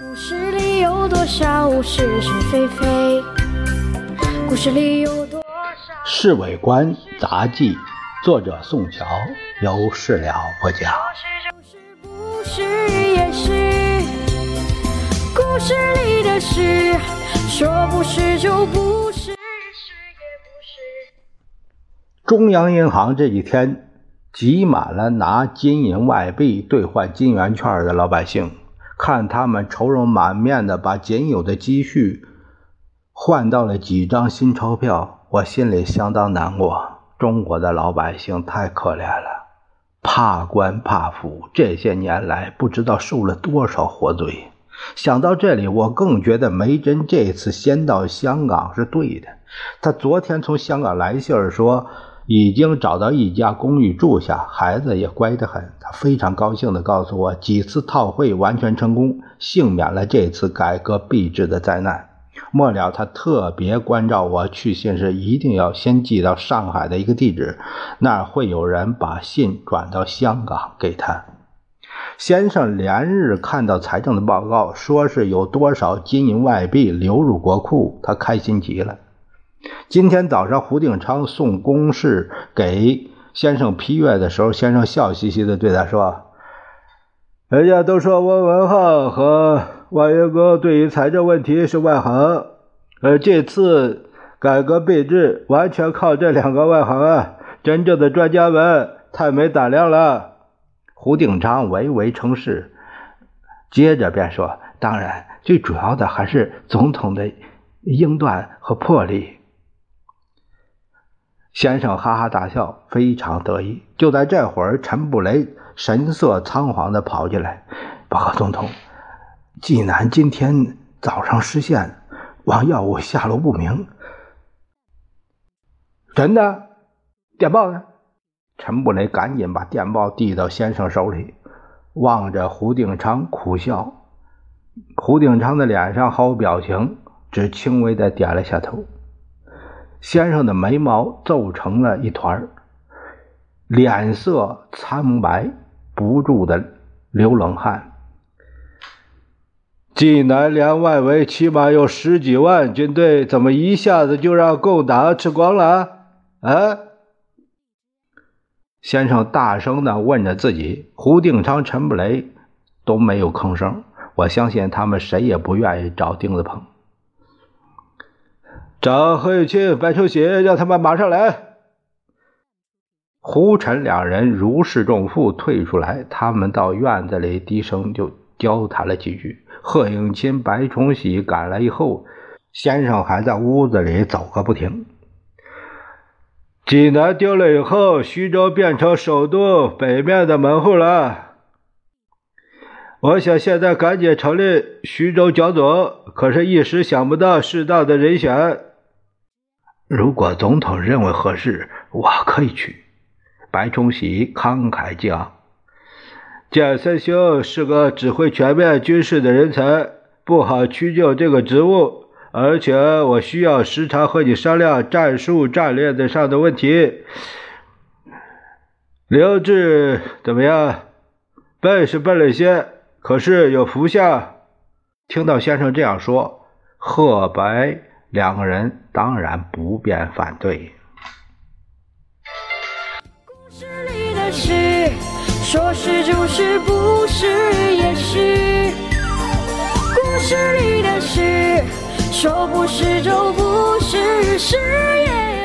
故事里有多少是是非非？故事里有多少？《侍卫官杂记》，作者宋乔，由事了。不是也是？故事里的事，说不是就不是，是也不是。中央银行这几天挤满了拿金银外币兑换金圆券的老百姓，看他们愁容满面的把仅有的积蓄换到了几张新钞票。我心里相当难过，中国的老百姓太可怜了，怕官怕富，这些年来不知道受了多少活罪。想到这里，我更觉得梅珍这次先到香港是对的。他昨天从香港来信说，已经找到一家公寓住下，孩子也乖得很。他非常高兴地告诉我，几次套会完全成功，幸免了这次改革币制的灾难。末了，他特别关照我去信时一定要先寄到上海的一个地址，那儿会有人把信转到香港给他。先生连日看到财政的报告，说是有多少金银外币流入国库，他开心极了。今天早上胡定昌送公事给先生批阅的时候，先生笑嘻嘻地对他说：“人家都说温文浩和……”万元哥对于财政问题是外行，而这次改革币制完全靠这两个外行啊！真正的专家们太没胆量了。胡定昌唯唯称是，接着便说：“当然，最主要的还是总统的英断和魄力。”先生哈哈大笑，非常得意。就在这会儿，陈布雷神色仓皇地跑进来，报告总统。济南今天早上失陷，王耀武下落不明。真的？电报呢？陈布雷赶紧把电报递到先生手里，望着胡定昌苦笑。胡定昌的脸上毫无表情，只轻微的点了下头。先生的眉毛皱成了一团，脸色苍白，不住的流冷汗。济南连外围起码有十几万军队，怎么一下子就让共党吃光了？啊！先生大声的问着自己。胡定昌、陈布雷都没有吭声。我相信他们谁也不愿意找钉子碰。找何玉清、白崇禧，让他们马上来。胡陈两人如释重负，退出来。他们到院子里低声就交谈了几句。贺应钦、白崇禧赶来以后，先生还在屋子里走个不停。济南丢了以后，徐州变成首都北面的门户了。我想现在赶紧成立徐州剿总，可是一时想不到适当的人选。如果总统认为合适，我可以去。白崇禧慷慨激昂。建三兄是个指挥全面军事的人才，不好屈就这个职务。而且我需要时常和你商量战术、战略的上的问题。刘志怎么样？笨是笨了些，可是有福相。听到先生这样说，贺白两个人当然不便反对。故事里的事。说是就是，不是也是。故事里的事，说不是就不是，是也。